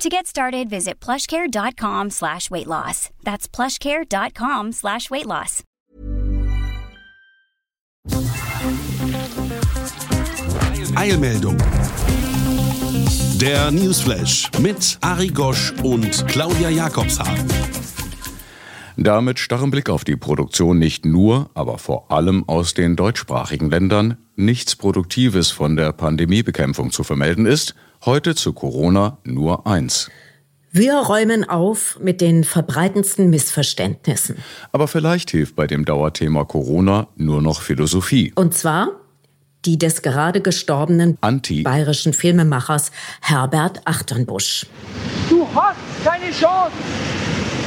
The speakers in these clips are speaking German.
To get started, visit plushcare.com slash weight loss. That's plushcare.com slash weight loss. Eilmeldung. Der Newsflash mit Ari Gosch und Claudia Jakobshagen. Damit starren Blick auf die Produktion nicht nur, aber vor allem aus den deutschsprachigen Ländern nichts Produktives von der Pandemiebekämpfung zu vermelden ist, heute zu Corona nur eins. Wir räumen auf mit den verbreitendsten Missverständnissen. Aber vielleicht hilft bei dem Dauerthema Corona nur noch Philosophie. Und zwar die des gerade gestorbenen Anti bayerischen Filmemachers Herbert Achternbusch. Du hast keine Chance,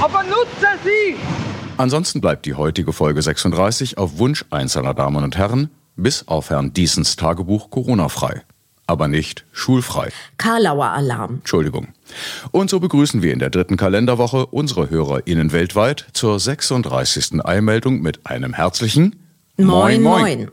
aber nutze sie! Ansonsten bleibt die heutige Folge 36 auf Wunsch einzelner Damen und Herren bis auf Herrn Diesens Tagebuch Corona-frei. Aber nicht schulfrei. Karlauer Alarm. Entschuldigung. Und so begrüßen wir in der dritten Kalenderwoche unsere HörerInnen weltweit zur 36. Eilmeldung mit einem herzlichen Moin, moin.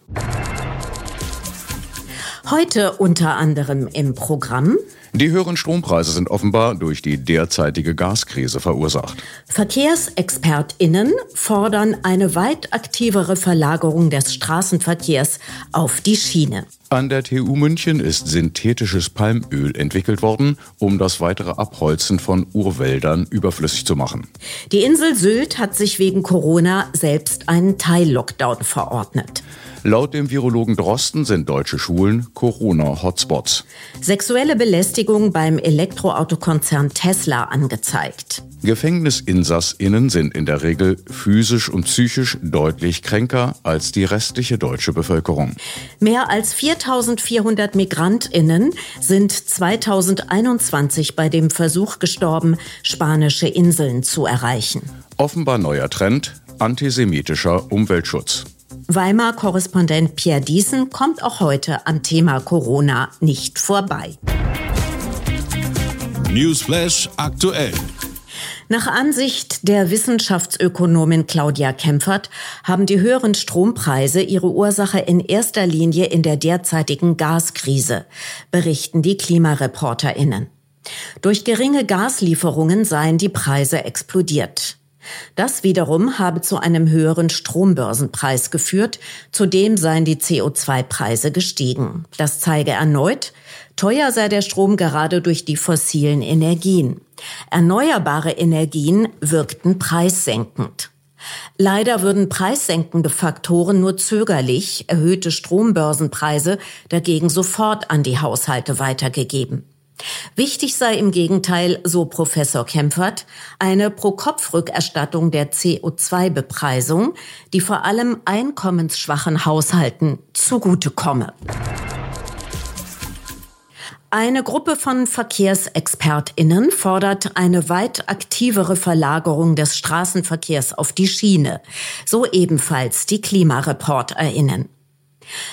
Heute unter anderem im Programm Die höheren Strompreise sind offenbar durch die derzeitige Gaskrise verursacht. VerkehrsexpertInnen fordern eine weit aktivere Verlagerung des Straßenverkehrs auf die Schiene. An der TU München ist synthetisches Palmöl entwickelt worden, um das weitere Abholzen von Urwäldern überflüssig zu machen. Die Insel Sylt hat sich wegen Corona selbst einen Teil-Lockdown verordnet. Laut dem Virologen Drosten sind deutsche Schulen Corona-Hotspots. Sexuelle Belästigung beim Elektroautokonzern Tesla angezeigt. GefängnisinsassInnen sind in der Regel physisch und psychisch deutlich kränker als die restliche deutsche Bevölkerung. Mehr als 4400 MigrantInnen sind 2021 bei dem Versuch gestorben, spanische Inseln zu erreichen. Offenbar neuer Trend, antisemitischer Umweltschutz. Weimar-Korrespondent Pierre Diesen kommt auch heute am Thema Corona nicht vorbei. Newsflash aktuell. Nach Ansicht der Wissenschaftsökonomin Claudia Kempfert haben die höheren Strompreise ihre Ursache in erster Linie in der derzeitigen Gaskrise, berichten die KlimareporterInnen. Durch geringe Gaslieferungen seien die Preise explodiert. Das wiederum habe zu einem höheren Strombörsenpreis geführt, zudem seien die CO2-Preise gestiegen. Das zeige erneut, teuer sei der Strom gerade durch die fossilen Energien. Erneuerbare Energien wirkten preissenkend. Leider würden preissenkende Faktoren nur zögerlich, erhöhte Strombörsenpreise dagegen sofort an die Haushalte weitergegeben. Wichtig sei im Gegenteil, so Professor Kempfert, eine Pro-Kopf-Rückerstattung der CO2-Bepreisung, die vor allem einkommensschwachen Haushalten zugutekomme. Eine Gruppe von Verkehrsexpertinnen fordert eine weit aktivere Verlagerung des Straßenverkehrs auf die Schiene, so ebenfalls die Klimareporterinnen.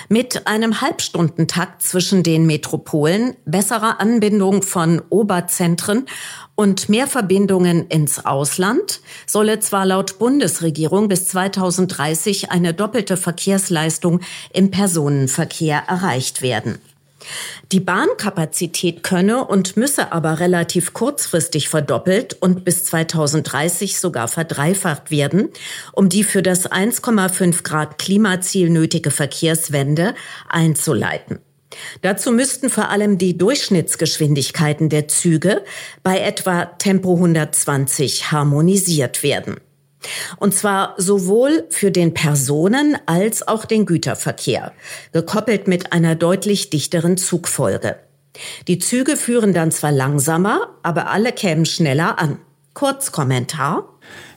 Mit einem Halbstundentakt zwischen den Metropolen, besserer Anbindung von Oberzentren und mehr Verbindungen ins Ausland solle zwar laut Bundesregierung bis 2030 eine doppelte Verkehrsleistung im Personenverkehr erreicht werden. Die Bahnkapazität könne und müsse aber relativ kurzfristig verdoppelt und bis 2030 sogar verdreifacht werden, um die für das 1,5 Grad Klimaziel nötige Verkehrswende einzuleiten. Dazu müssten vor allem die Durchschnittsgeschwindigkeiten der Züge bei etwa Tempo 120 harmonisiert werden. Und zwar sowohl für den Personen- als auch den Güterverkehr, gekoppelt mit einer deutlich dichteren Zugfolge. Die Züge führen dann zwar langsamer, aber alle kämen schneller an. Kurzkommentar.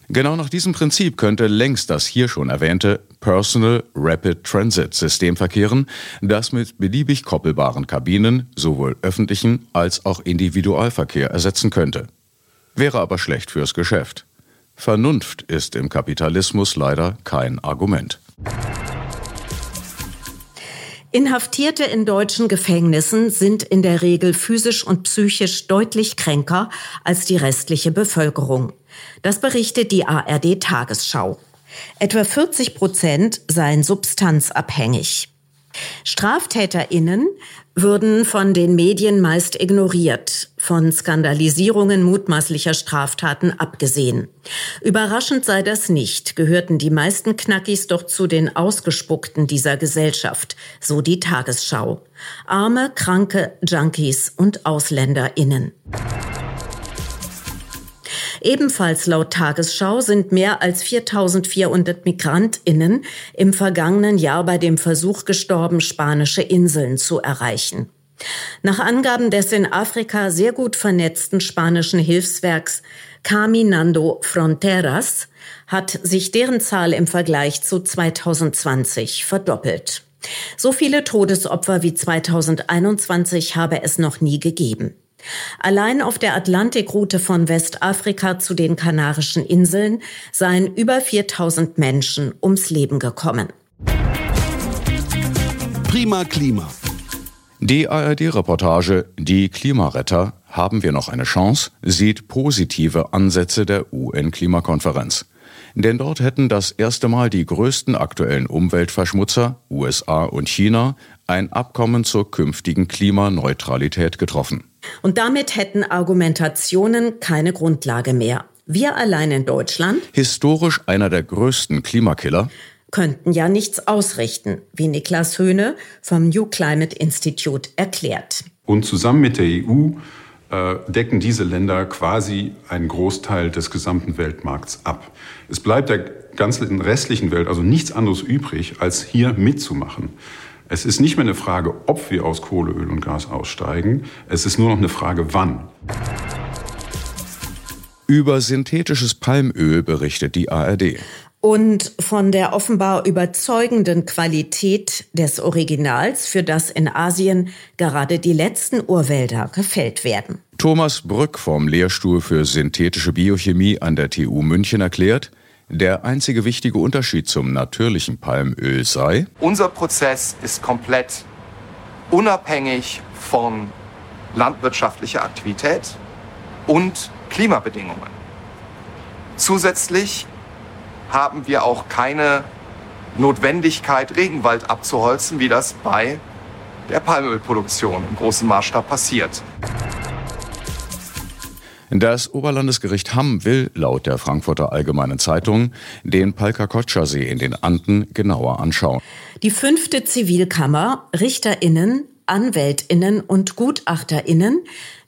Genau nach diesem Prinzip könnte längst das hier schon erwähnte Personal Rapid Transit System verkehren, das mit beliebig koppelbaren Kabinen sowohl öffentlichen als auch Individualverkehr ersetzen könnte. Wäre aber schlecht fürs Geschäft. Vernunft ist im Kapitalismus leider kein Argument. Inhaftierte in deutschen Gefängnissen sind in der Regel physisch und psychisch deutlich kränker als die restliche Bevölkerung. Das berichtet die ARD Tagesschau. Etwa 40 Prozent seien substanzabhängig. StraftäterInnen würden von den Medien meist ignoriert, von Skandalisierungen mutmaßlicher Straftaten abgesehen. Überraschend sei das nicht, gehörten die meisten Knackis doch zu den Ausgespuckten dieser Gesellschaft, so die Tagesschau. Arme, kranke Junkies und AusländerInnen. Ebenfalls laut Tagesschau sind mehr als 4400 Migrantinnen im vergangenen Jahr bei dem Versuch gestorben, spanische Inseln zu erreichen. Nach Angaben des in Afrika sehr gut vernetzten spanischen Hilfswerks Caminando Fronteras hat sich deren Zahl im Vergleich zu 2020 verdoppelt. So viele Todesopfer wie 2021 habe es noch nie gegeben. Allein auf der Atlantikroute von Westafrika zu den Kanarischen Inseln seien über 4000 Menschen ums Leben gekommen. Prima Klima. Die ARD-Reportage Die Klimaretter haben wir noch eine Chance sieht positive Ansätze der UN-Klimakonferenz. Denn dort hätten das erste Mal die größten aktuellen Umweltverschmutzer, USA und China, ein Abkommen zur künftigen Klimaneutralität getroffen. Und damit hätten Argumentationen keine Grundlage mehr. Wir allein in Deutschland, Historisch einer der größten Klimakiller, könnten ja nichts ausrichten, wie Niklas Höhne vom New Climate Institute erklärt. Und zusammen mit der EU äh, decken diese Länder quasi einen Großteil des gesamten Weltmarkts ab. Es bleibt der ganzen restlichen Welt also nichts anderes übrig, als hier mitzumachen. Es ist nicht mehr eine Frage, ob wir aus Kohle, Öl und Gas aussteigen. Es ist nur noch eine Frage, wann. über synthetisches Palmöl berichtet die ARD. Und von der offenbar überzeugenden Qualität des Originals, für das in Asien gerade die letzten Urwälder gefällt werden. Thomas Brück vom Lehrstuhl für synthetische Biochemie an der TU München erklärt, der einzige wichtige Unterschied zum natürlichen Palmöl sei, Unser Prozess ist komplett unabhängig von landwirtschaftlicher Aktivität und Klimabedingungen. Zusätzlich haben wir auch keine Notwendigkeit, Regenwald abzuholzen, wie das bei der Palmölproduktion im großen Maßstab passiert. Das Oberlandesgericht Hamm will laut der Frankfurter Allgemeinen Zeitung den Palkakotscher-See in den Anden genauer anschauen. Die fünfte Zivilkammer, RichterInnen, AnwältInnen und GutachterInnen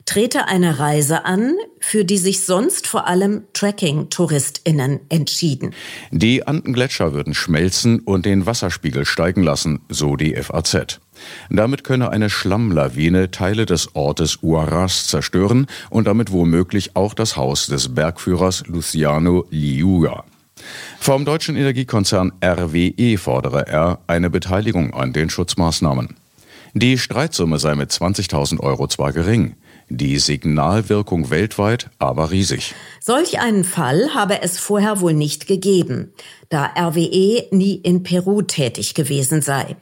trete eine Reise an, für die sich sonst vor allem Trekking-TouristInnen entschieden. Die Andengletscher würden schmelzen und den Wasserspiegel steigen lassen, so die FAZ. Damit könne eine Schlammlawine Teile des Ortes Uaras zerstören und damit womöglich auch das Haus des Bergführers Luciano Liuga. Vom deutschen Energiekonzern RWE fordere er eine Beteiligung an den Schutzmaßnahmen. Die Streitsumme sei mit 20.000 Euro zwar gering, die Signalwirkung weltweit aber riesig. Solch einen Fall habe es vorher wohl nicht gegeben, da RWE nie in Peru tätig gewesen sei.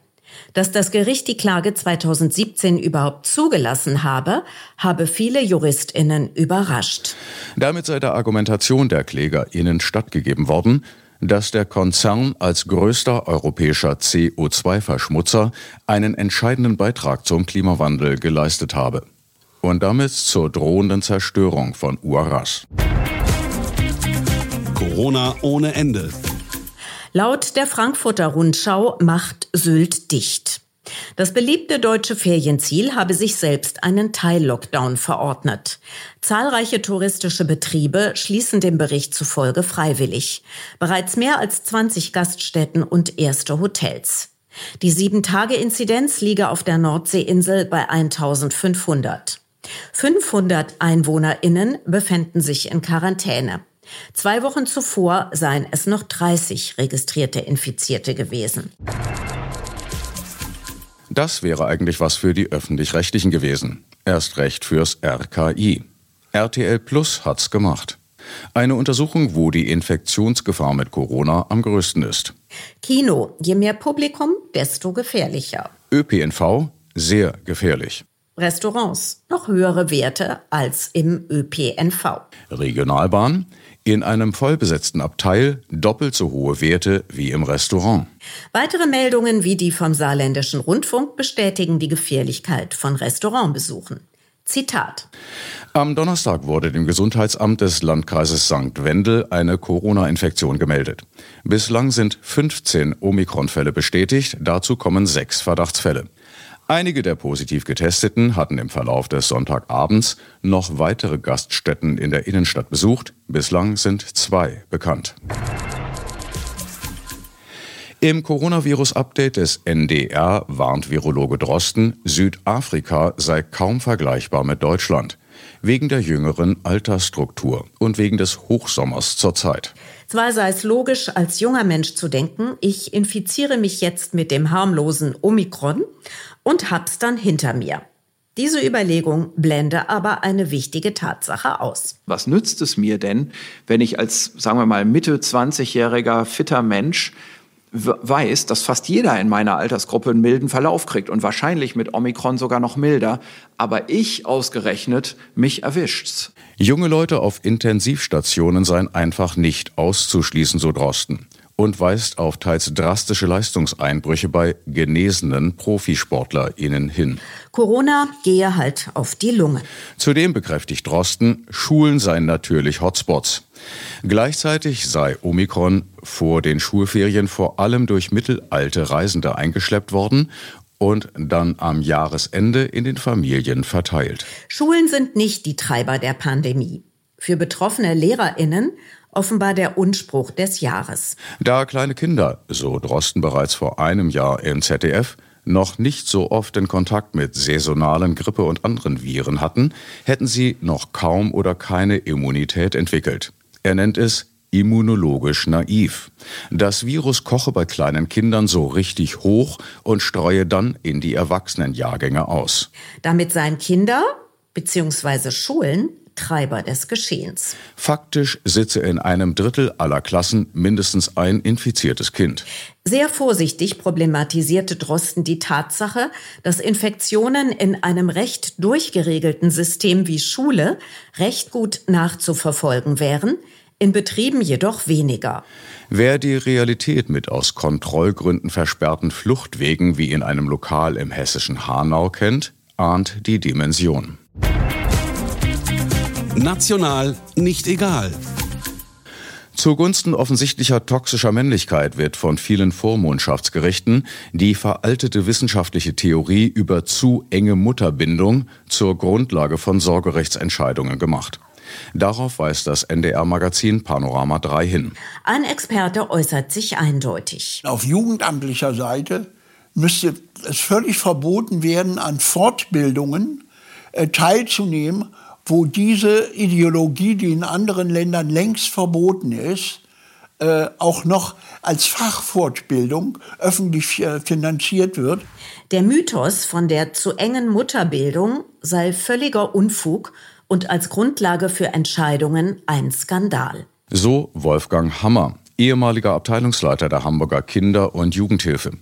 Dass das Gericht die Klage 2017 überhaupt zugelassen habe, habe viele Juristinnen überrascht. Damit sei der Argumentation der KlägerInnen stattgegeben worden, dass der Konzern als größter europäischer CO2-Verschmutzer einen entscheidenden Beitrag zum Klimawandel geleistet habe und damit zur drohenden Zerstörung von Uaras. Corona ohne Ende. Laut der Frankfurter Rundschau macht Sylt dicht. Das beliebte deutsche Ferienziel habe sich selbst einen Teil-Lockdown verordnet. Zahlreiche touristische Betriebe schließen dem Bericht zufolge freiwillig. Bereits mehr als 20 Gaststätten und erste Hotels. Die 7-Tage-Inzidenz liege auf der Nordseeinsel bei 1500. 500 EinwohnerInnen befänden sich in Quarantäne. Zwei Wochen zuvor seien es noch 30 registrierte Infizierte gewesen. Das wäre eigentlich was für die Öffentlich-Rechtlichen gewesen. Erst recht fürs RKI. RTL Plus hat's gemacht. Eine Untersuchung, wo die Infektionsgefahr mit Corona am größten ist. Kino, je mehr Publikum, desto gefährlicher. ÖPNV, sehr gefährlich. Restaurants, noch höhere Werte als im ÖPNV. Regionalbahn, in einem vollbesetzten Abteil doppelt so hohe Werte wie im Restaurant. Weitere Meldungen wie die vom Saarländischen Rundfunk bestätigen die Gefährlichkeit von Restaurantbesuchen. Zitat. Am Donnerstag wurde dem Gesundheitsamt des Landkreises St. Wendel eine Corona-Infektion gemeldet. Bislang sind 15 Omikron-Fälle bestätigt, dazu kommen sechs Verdachtsfälle. Einige der positiv Getesteten hatten im Verlauf des Sonntagabends noch weitere Gaststätten in der Innenstadt besucht. Bislang sind zwei bekannt. Im Coronavirus-Update des NDR warnt Virologe Drosten, Südafrika sei kaum vergleichbar mit Deutschland. Wegen der jüngeren Altersstruktur und wegen des Hochsommers zurzeit. Zwar sei es logisch, als junger Mensch zu denken, ich infiziere mich jetzt mit dem harmlosen Omikron und hab's dann hinter mir. Diese Überlegung blende aber eine wichtige Tatsache aus. Was nützt es mir denn, wenn ich als, sagen wir mal, Mitte 20-jähriger fitter Mensch weiß, dass fast jeder in meiner Altersgruppe einen milden Verlauf kriegt und wahrscheinlich mit Omikron sogar noch milder, aber ich ausgerechnet mich erwischt's. Junge Leute auf Intensivstationen seien einfach nicht auszuschließen, so Drosten und weist auf teils drastische Leistungseinbrüche bei genesenen ProfisportlerInnen hin. Corona gehe halt auf die Lunge. Zudem bekräftigt Drosten, Schulen seien natürlich Hotspots. Gleichzeitig sei Omikron vor den Schulferien vor allem durch mittelalte Reisende eingeschleppt worden und dann am Jahresende in den Familien verteilt. Schulen sind nicht die Treiber der Pandemie. Für betroffene Lehrerinnen offenbar der Unspruch des Jahres. Da kleine Kinder, so Drosten bereits vor einem Jahr im ZDF, noch nicht so oft in Kontakt mit saisonalen Grippe und anderen Viren hatten, hätten sie noch kaum oder keine Immunität entwickelt. Er nennt es immunologisch naiv. Das Virus koche bei kleinen Kindern so richtig hoch und streue dann in die Erwachsenenjahrgänge aus. Damit seien Kinder bzw. Schulen Treiber des Geschehens. Faktisch sitze in einem Drittel aller Klassen mindestens ein infiziertes Kind. Sehr vorsichtig problematisierte Drosten die Tatsache, dass Infektionen in einem recht durchgeregelten System wie Schule recht gut nachzuverfolgen wären, in Betrieben jedoch weniger. Wer die Realität mit aus Kontrollgründen versperrten Fluchtwegen wie in einem Lokal im hessischen Hanau kennt, ahnt die Dimension. National nicht egal. Zugunsten offensichtlicher toxischer Männlichkeit wird von vielen Vormundschaftsgerichten die veraltete wissenschaftliche Theorie über zu enge Mutterbindung zur Grundlage von Sorgerechtsentscheidungen gemacht. Darauf weist das NDR-Magazin Panorama 3 hin. Ein Experte äußert sich eindeutig. Auf jugendamtlicher Seite müsste es völlig verboten werden, an Fortbildungen äh, teilzunehmen, wo diese Ideologie, die in anderen Ländern längst verboten ist, äh, auch noch als Fachfortbildung öffentlich äh, finanziert wird. Der Mythos von der zu engen Mutterbildung sei völliger Unfug und als Grundlage für Entscheidungen ein Skandal. So Wolfgang Hammer, ehemaliger Abteilungsleiter der Hamburger Kinder- und Jugendhilfe.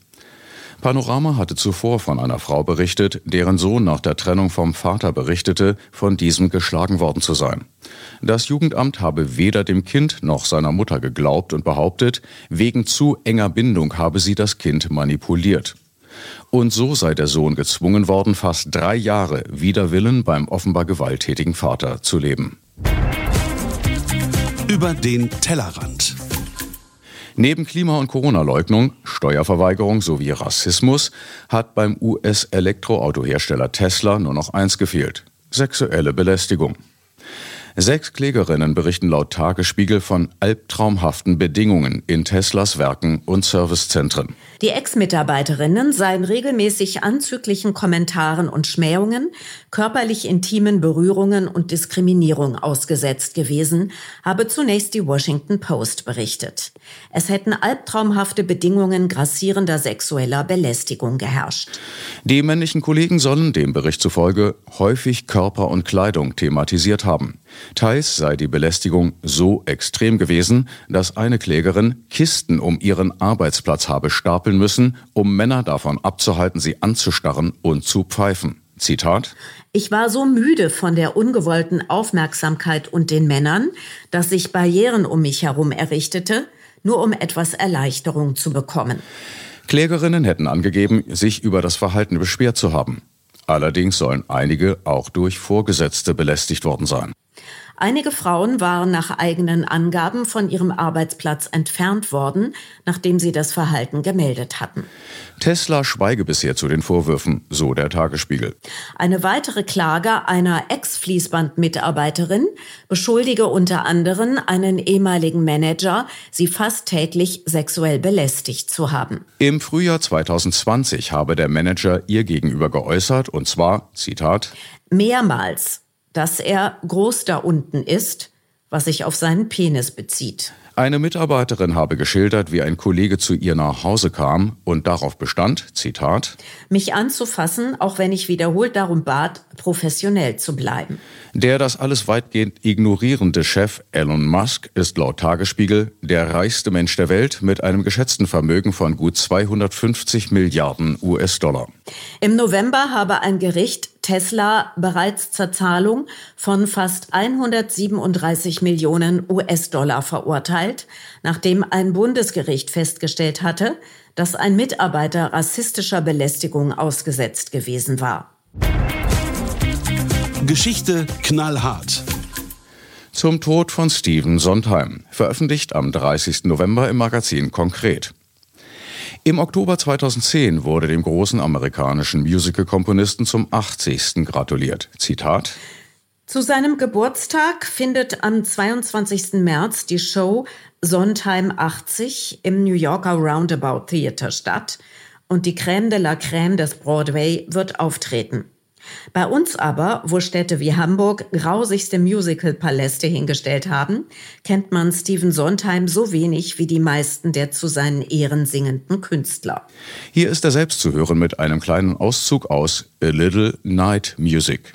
Panorama hatte zuvor von einer Frau berichtet, deren Sohn nach der Trennung vom Vater berichtete, von diesem geschlagen worden zu sein. Das Jugendamt habe weder dem Kind noch seiner Mutter geglaubt und behauptet, wegen zu enger Bindung habe sie das Kind manipuliert. Und so sei der Sohn gezwungen worden, fast drei Jahre wider Willen beim offenbar gewalttätigen Vater zu leben. Über den Tellerrand. Neben Klima- und Corona-Leugnung, Steuerverweigerung sowie Rassismus hat beim US-Elektroautohersteller Tesla nur noch eins gefehlt. Sexuelle Belästigung. Sechs Klägerinnen berichten laut Tagesspiegel von albtraumhaften Bedingungen in Teslas Werken und Servicezentren. Die Ex-Mitarbeiterinnen seien regelmäßig anzüglichen Kommentaren und Schmähungen, körperlich intimen Berührungen und Diskriminierung ausgesetzt gewesen, habe zunächst die Washington Post berichtet. Es hätten albtraumhafte Bedingungen grassierender sexueller Belästigung geherrscht. Die männlichen Kollegen sollen dem Bericht zufolge häufig Körper und Kleidung thematisiert haben. Teils sei die Belästigung so extrem gewesen, dass eine Klägerin Kisten um ihren Arbeitsplatz habe stapeln müssen, um Männer davon abzuhalten, sie anzustarren und zu pfeifen. Zitat. Ich war so müde von der ungewollten Aufmerksamkeit und den Männern, dass ich Barrieren um mich herum errichtete, nur um etwas Erleichterung zu bekommen. Klägerinnen hätten angegeben, sich über das Verhalten beschwert zu haben. Allerdings sollen einige auch durch Vorgesetzte belästigt worden sein. Einige Frauen waren nach eigenen Angaben von ihrem Arbeitsplatz entfernt worden, nachdem sie das Verhalten gemeldet hatten. Tesla schweige bisher zu den Vorwürfen, so der Tagesspiegel. Eine weitere Klage einer Ex-Fließband-Mitarbeiterin beschuldige unter anderem einen ehemaligen Manager, sie fast täglich sexuell belästigt zu haben. Im Frühjahr 2020 habe der Manager ihr gegenüber geäußert, und zwar, Zitat, mehrmals dass er groß da unten ist, was sich auf seinen Penis bezieht. Eine Mitarbeiterin habe geschildert, wie ein Kollege zu ihr nach Hause kam und darauf bestand, Zitat, mich anzufassen, auch wenn ich wiederholt darum bat, professionell zu bleiben. Der das alles weitgehend ignorierende Chef Elon Musk ist laut Tagesspiegel der reichste Mensch der Welt mit einem geschätzten Vermögen von gut 250 Milliarden US-Dollar. Im November habe ein Gericht Tesla bereits zur Zahlung von fast 137 Millionen US-Dollar verurteilt, nachdem ein Bundesgericht festgestellt hatte, dass ein Mitarbeiter rassistischer Belästigung ausgesetzt gewesen war. Geschichte knallhart. Zum Tod von Stephen Sondheim, veröffentlicht am 30. November im Magazin Konkret. Im Oktober 2010 wurde dem großen amerikanischen Musical-Komponisten zum 80. gratuliert. Zitat. Zu seinem Geburtstag findet am 22. März die Show Sondheim 80 im New Yorker Roundabout Theater statt und die Crème de la Crème des Broadway wird auftreten. Bei uns aber, wo Städte wie Hamburg grausigste Musical-Paläste hingestellt haben, kennt man Stephen Sondheim so wenig wie die meisten der zu seinen Ehren singenden Künstler. Hier ist er selbst zu hören mit einem kleinen Auszug aus A Little Night Music.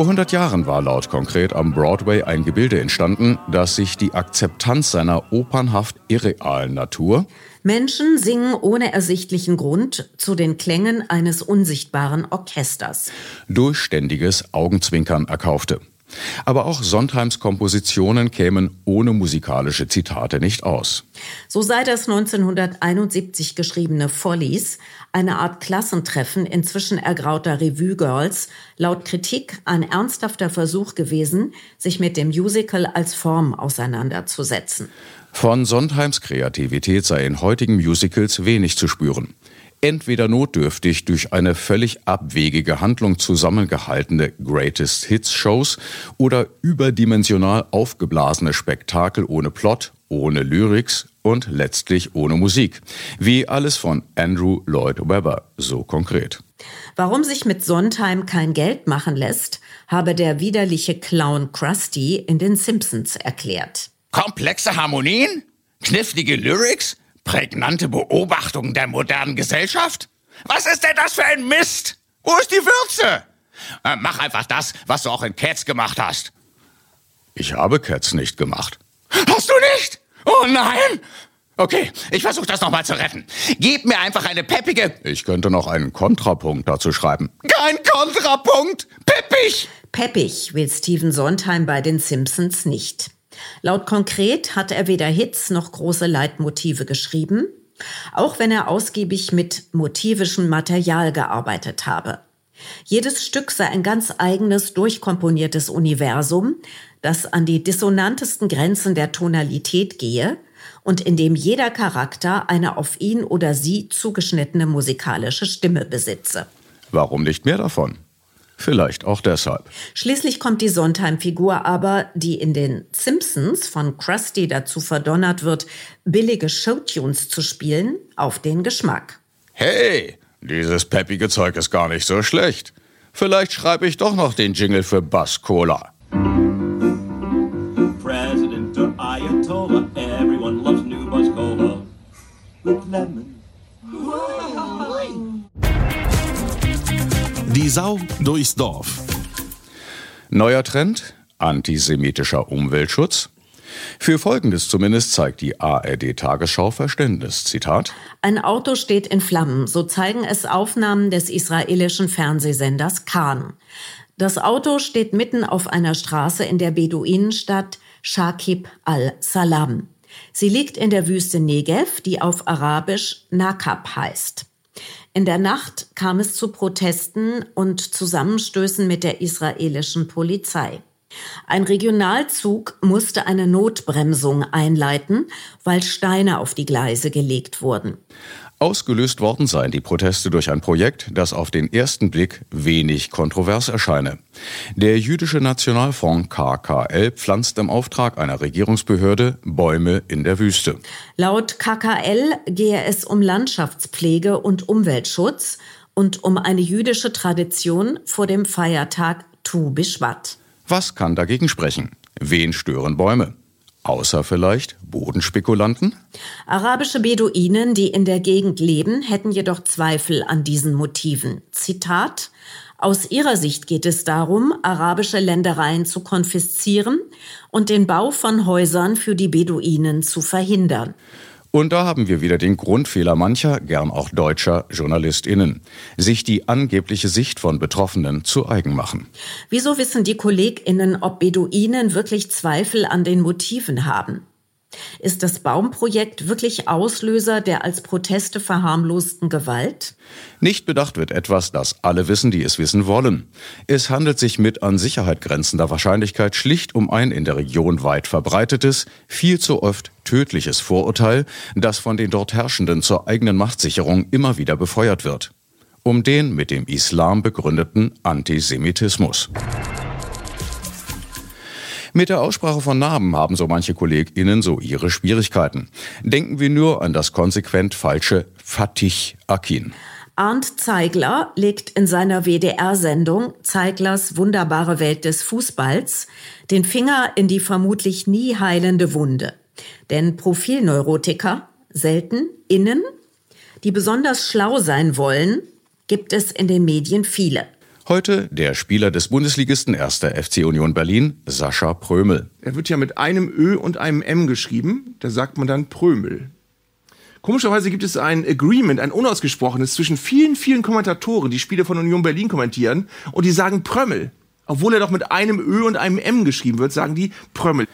Vor 100 Jahren war laut konkret am Broadway ein Gebilde entstanden, das sich die Akzeptanz seiner opernhaft irrealen Natur Menschen singen ohne ersichtlichen Grund zu den Klängen eines unsichtbaren Orchesters. Durchständiges Augenzwinkern erkaufte. Aber auch Sondheims Kompositionen kämen ohne musikalische Zitate nicht aus. So sei das 1971 geschriebene Follies, eine Art Klassentreffen inzwischen ergrauter Revue-Girls, laut Kritik ein ernsthafter Versuch gewesen, sich mit dem Musical als Form auseinanderzusetzen. Von Sondheims Kreativität sei in heutigen Musicals wenig zu spüren entweder notdürftig durch eine völlig abwegige Handlung zusammengehaltene Greatest Hits Shows oder überdimensional aufgeblasene Spektakel ohne Plot, ohne Lyrics und letztlich ohne Musik. Wie alles von Andrew Lloyd Webber, so konkret. Warum sich mit Sondheim kein Geld machen lässt, habe der widerliche Clown Krusty in den Simpsons erklärt. Komplexe Harmonien? Knifflige Lyrics? Prägnante Beobachtung der modernen Gesellschaft? Was ist denn das für ein Mist? Wo ist die Würze? Äh, mach einfach das, was du auch in Cats gemacht hast. Ich habe Cats nicht gemacht. Hast du nicht? Oh nein! Okay, ich versuche das nochmal zu retten. Gib mir einfach eine peppige. Ich könnte noch einen Kontrapunkt dazu schreiben. Kein Kontrapunkt! Peppig! Peppig will Steven Sondheim bei den Simpsons nicht. Laut konkret hat er weder Hits noch große Leitmotive geschrieben, auch wenn er ausgiebig mit motivischem Material gearbeitet habe. Jedes Stück sei ein ganz eigenes, durchkomponiertes Universum, das an die dissonantesten Grenzen der Tonalität gehe und in dem jeder Charakter eine auf ihn oder sie zugeschnittene musikalische Stimme besitze. Warum nicht mehr davon? Vielleicht auch deshalb. Schließlich kommt die Sondheim-Figur aber, die in den Simpsons von Krusty dazu verdonnert wird, billige Showtunes zu spielen, auf den Geschmack. Hey, dieses peppige Zeug ist gar nicht so schlecht. Vielleicht schreibe ich doch noch den Jingle für Bass Cola. President or Ayatollah, everyone loves new Buzz Cola with lemon. Sau durchs Dorf. Neuer Trend? Antisemitischer Umweltschutz? Für Folgendes zumindest zeigt die ARD-Tagesschau Verständnis. Zitat. Ein Auto steht in Flammen, so zeigen es Aufnahmen des israelischen Fernsehsenders Khan. Das Auto steht mitten auf einer Straße in der Beduinenstadt Shakib al-Salam. Sie liegt in der Wüste Negev, die auf Arabisch Nakab heißt. In der Nacht kam es zu Protesten und Zusammenstößen mit der israelischen Polizei. Ein Regionalzug musste eine Notbremsung einleiten, weil Steine auf die Gleise gelegt wurden. Ausgelöst worden seien die Proteste durch ein Projekt, das auf den ersten Blick wenig kontrovers erscheine. Der jüdische Nationalfonds KKL pflanzt im Auftrag einer Regierungsbehörde Bäume in der Wüste. Laut KKL gehe es um Landschaftspflege und Umweltschutz und um eine jüdische Tradition vor dem Feiertag Tu Bishvat. Was kann dagegen sprechen? Wen stören Bäume? Außer vielleicht Bodenspekulanten? Arabische Beduinen, die in der Gegend leben, hätten jedoch Zweifel an diesen Motiven. Zitat aus ihrer Sicht geht es darum, arabische Ländereien zu konfiszieren und den Bau von Häusern für die Beduinen zu verhindern. Und da haben wir wieder den Grundfehler mancher, gern auch deutscher JournalistInnen. Sich die angebliche Sicht von Betroffenen zu eigen machen. Wieso wissen die KollegInnen, ob Beduinen wirklich Zweifel an den Motiven haben? Ist das Baumprojekt wirklich Auslöser der als Proteste verharmlosten Gewalt? Nicht bedacht wird etwas, das alle wissen, die es wissen wollen. Es handelt sich mit an Sicherheit grenzender Wahrscheinlichkeit schlicht um ein in der Region weit verbreitetes, viel zu oft tödliches Vorurteil, das von den dort Herrschenden zur eigenen Machtsicherung immer wieder befeuert wird. Um den mit dem Islam begründeten Antisemitismus. Mit der Aussprache von Namen haben so manche KollegInnen so ihre Schwierigkeiten. Denken wir nur an das konsequent falsche Fatih Akin. Arndt Zeigler legt in seiner WDR-Sendung Zeiglers wunderbare Welt des Fußballs den Finger in die vermutlich nie heilende Wunde. Denn Profilneurotiker, selten innen, die besonders schlau sein wollen, gibt es in den Medien viele. Heute der Spieler des Bundesligisten 1. FC Union Berlin, Sascha Prömel. Er wird ja mit einem Ö und einem M geschrieben, da sagt man dann Prömel. Komischerweise gibt es ein Agreement, ein unausgesprochenes zwischen vielen, vielen Kommentatoren, die Spiele von Union Berlin kommentieren, und die sagen Prömmel. Obwohl er doch mit einem Ö und einem M geschrieben wird, sagen die Prömmel.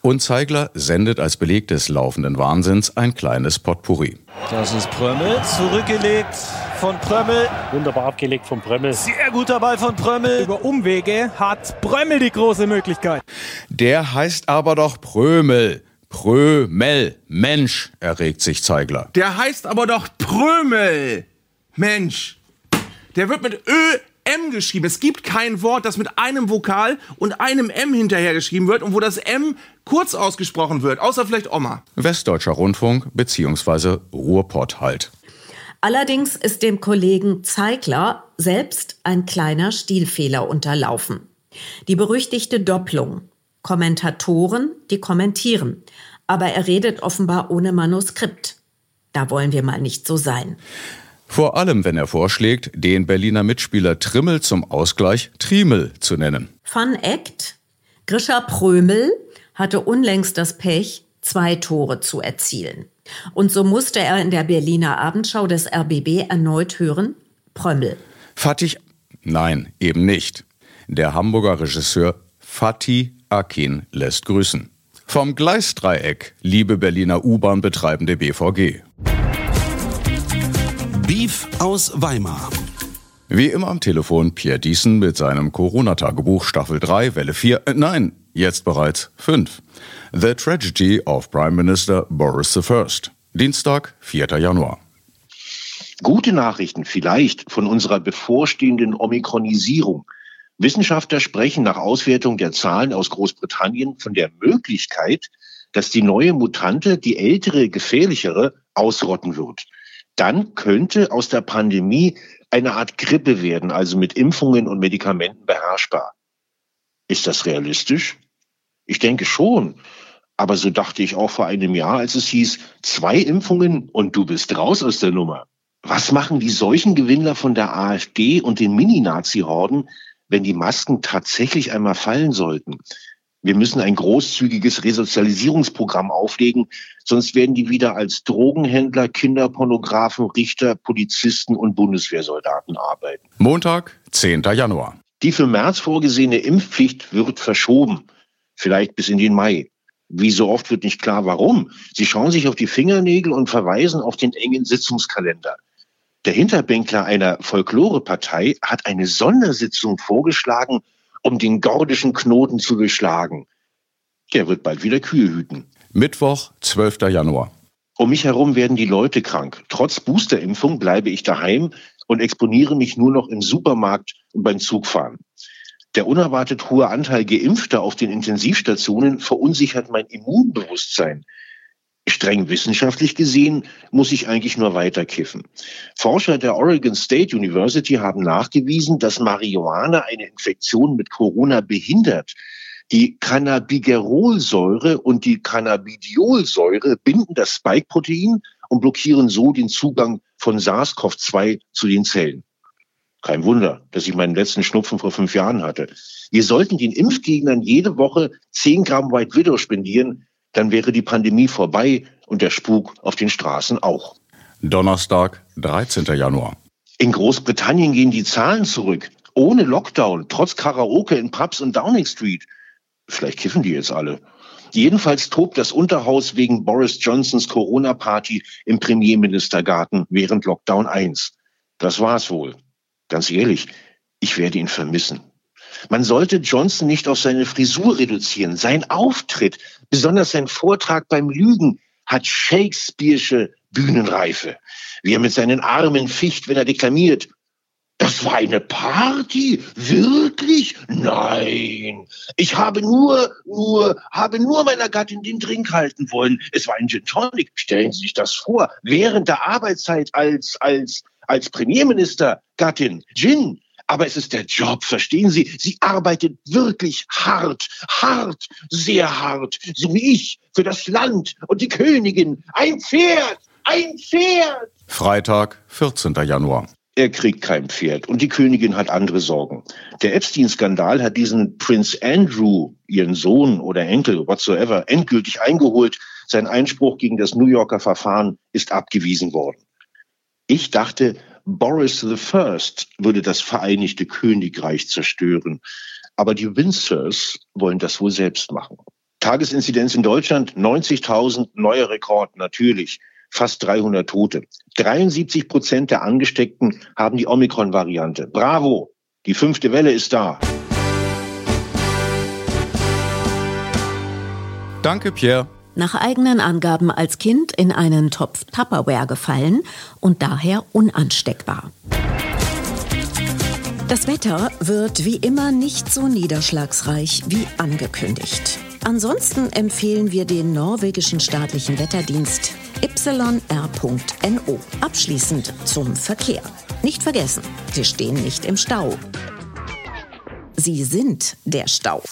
Und Zeigler sendet als Beleg des laufenden Wahnsinns ein kleines Potpourri. Das ist Prömmel, zurückgelegt von Prömmel. Wunderbar abgelegt von Prömmel. Sehr guter Ball von Prömmel. Über Umwege hat Prömmel die große Möglichkeit. Der heißt aber doch Prömel. Prömel. Mensch, erregt sich Zeigler. Der heißt aber doch Prömel. Mensch. Der wird mit Ö M geschrieben. Es gibt kein Wort, das mit einem Vokal und einem M hinterher geschrieben wird und wo das M kurz ausgesprochen wird, außer vielleicht Oma. Westdeutscher Rundfunk bzw. Ruhrpott halt. Allerdings ist dem Kollegen Zeigler selbst ein kleiner Stilfehler unterlaufen. Die berüchtigte Doppelung. Kommentatoren, die kommentieren. Aber er redet offenbar ohne Manuskript. Da wollen wir mal nicht so sein. Vor allem, wenn er vorschlägt, den Berliner Mitspieler Trimmel zum Ausgleich Triemel zu nennen. Fun Act. Grisha Prömel hatte unlängst das Pech, zwei Tore zu erzielen. Und so musste er in der Berliner Abendschau des RBB erneut hören, Prömmel. Fatih, nein, eben nicht. Der Hamburger Regisseur Fatih Akin lässt grüßen. Vom Gleisdreieck, liebe Berliner U-Bahn-betreibende BVG. Beef aus Weimar. Wie immer am Telefon Pierre Diesen mit seinem Corona-Tagebuch Staffel 3, Welle 4, äh, nein, jetzt bereits 5. The Tragedy of Prime Minister Boris I. Dienstag, 4. Januar. Gute Nachrichten vielleicht von unserer bevorstehenden Omikronisierung. Wissenschaftler sprechen nach Auswertung der Zahlen aus Großbritannien von der Möglichkeit, dass die neue Mutante die ältere, gefährlichere ausrotten wird. Dann könnte aus der Pandemie eine Art Grippe werden, also mit Impfungen und Medikamenten beherrschbar. Ist das realistisch? Ich denke schon. Aber so dachte ich auch vor einem Jahr, als es hieß, zwei Impfungen und du bist raus aus der Nummer. Was machen die Seuchengewinnler von der AfD und den Mini-Nazi-Horden, wenn die Masken tatsächlich einmal fallen sollten? Wir müssen ein großzügiges Resozialisierungsprogramm auflegen, sonst werden die wieder als Drogenhändler, Kinderpornografen, Richter, Polizisten und Bundeswehrsoldaten arbeiten. Montag, 10. Januar. Die für März vorgesehene Impfpflicht wird verschoben, vielleicht bis in den Mai. Wie so oft wird nicht klar, warum. Sie schauen sich auf die Fingernägel und verweisen auf den engen Sitzungskalender. Der Hinterbänkler einer Folklorepartei hat eine Sondersitzung vorgeschlagen, um den gordischen Knoten zu durchschlagen. Der wird bald wieder Kühe hüten. Mittwoch, 12. Januar. Um mich herum werden die Leute krank. Trotz Boosterimpfung bleibe ich daheim und exponiere mich nur noch im Supermarkt und beim Zugfahren. Der unerwartet hohe Anteil Geimpfter auf den Intensivstationen verunsichert mein Immunbewusstsein. Streng wissenschaftlich gesehen muss ich eigentlich nur weiter kiffen. Forscher der Oregon State University haben nachgewiesen, dass Marihuana eine Infektion mit Corona behindert. Die Cannabigerolsäure und die Cannabidiolsäure binden das Spike-Protein und blockieren so den Zugang von SARS-CoV-2 zu den Zellen. Kein Wunder, dass ich meinen letzten Schnupfen vor fünf Jahren hatte. Wir sollten den Impfgegnern jede Woche 10 Gramm White Widow spendieren, dann wäre die Pandemie vorbei und der Spuk auf den Straßen auch. Donnerstag, 13. Januar. In Großbritannien gehen die Zahlen zurück. Ohne Lockdown, trotz Karaoke in Pubs und Downing Street. Vielleicht kiffen die jetzt alle. Jedenfalls tobt das Unterhaus wegen Boris Johnsons Corona-Party im Premierministergarten während Lockdown 1. Das war's wohl. Ganz ehrlich, ich werde ihn vermissen. Man sollte Johnson nicht auf seine Frisur reduzieren. Sein Auftritt, besonders sein Vortrag beim Lügen, hat Shakespeare'sche Bühnenreife. Wie er mit seinen Armen ficht, wenn er deklamiert. Das war eine Party? Wirklich? Nein. Ich habe nur, nur, habe nur meiner Gattin den Drink halten wollen. Es war ein Gin Tonic. Stellen Sie sich das vor. Während der Arbeitszeit als, als, als Premierminister, Gattin, Gin. Aber es ist der Job, verstehen Sie? Sie arbeitet wirklich hart, hart, sehr hart, so wie ich, für das Land und die Königin. Ein Pferd, ein Pferd. Freitag, 14. Januar. Er kriegt kein Pferd und die Königin hat andere Sorgen. Der Epstein-Skandal hat diesen Prince Andrew, ihren Sohn oder Enkel, whatsoever, endgültig eingeholt. Sein Einspruch gegen das New Yorker Verfahren ist abgewiesen worden. Ich dachte, Boris I würde das Vereinigte Königreich zerstören. Aber die Windsors wollen das wohl selbst machen. Tagesinzidenz in Deutschland 90.000, neuer Rekord natürlich, fast 300 Tote. 73 Prozent der Angesteckten haben die Omikron-Variante. Bravo, die fünfte Welle ist da. Danke, Pierre nach eigenen Angaben als Kind in einen Topf Tupperware gefallen und daher unansteckbar. Das Wetter wird wie immer nicht so niederschlagsreich wie angekündigt. Ansonsten empfehlen wir den norwegischen staatlichen Wetterdienst yr.no. Abschließend zum Verkehr. Nicht vergessen, Sie stehen nicht im Stau. Sie sind der Stau.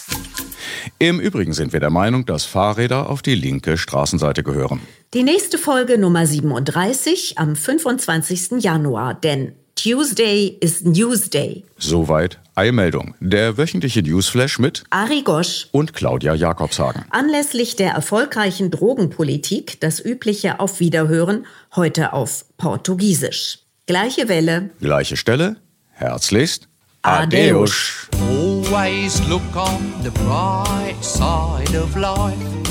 Im Übrigen sind wir der Meinung, dass Fahrräder auf die linke Straßenseite gehören. Die nächste Folge Nummer 37 am 25. Januar, denn Tuesday is Newsday. Soweit Eilmeldung. Der wöchentliche Newsflash mit Ari Gosch und Claudia Jakobshagen. Anlässlich der erfolgreichen Drogenpolitik das übliche Auf Wiederhören heute auf Portugiesisch. Gleiche Welle. Gleiche Stelle. Herzlichst. Adeus. Always look on the bright side of life.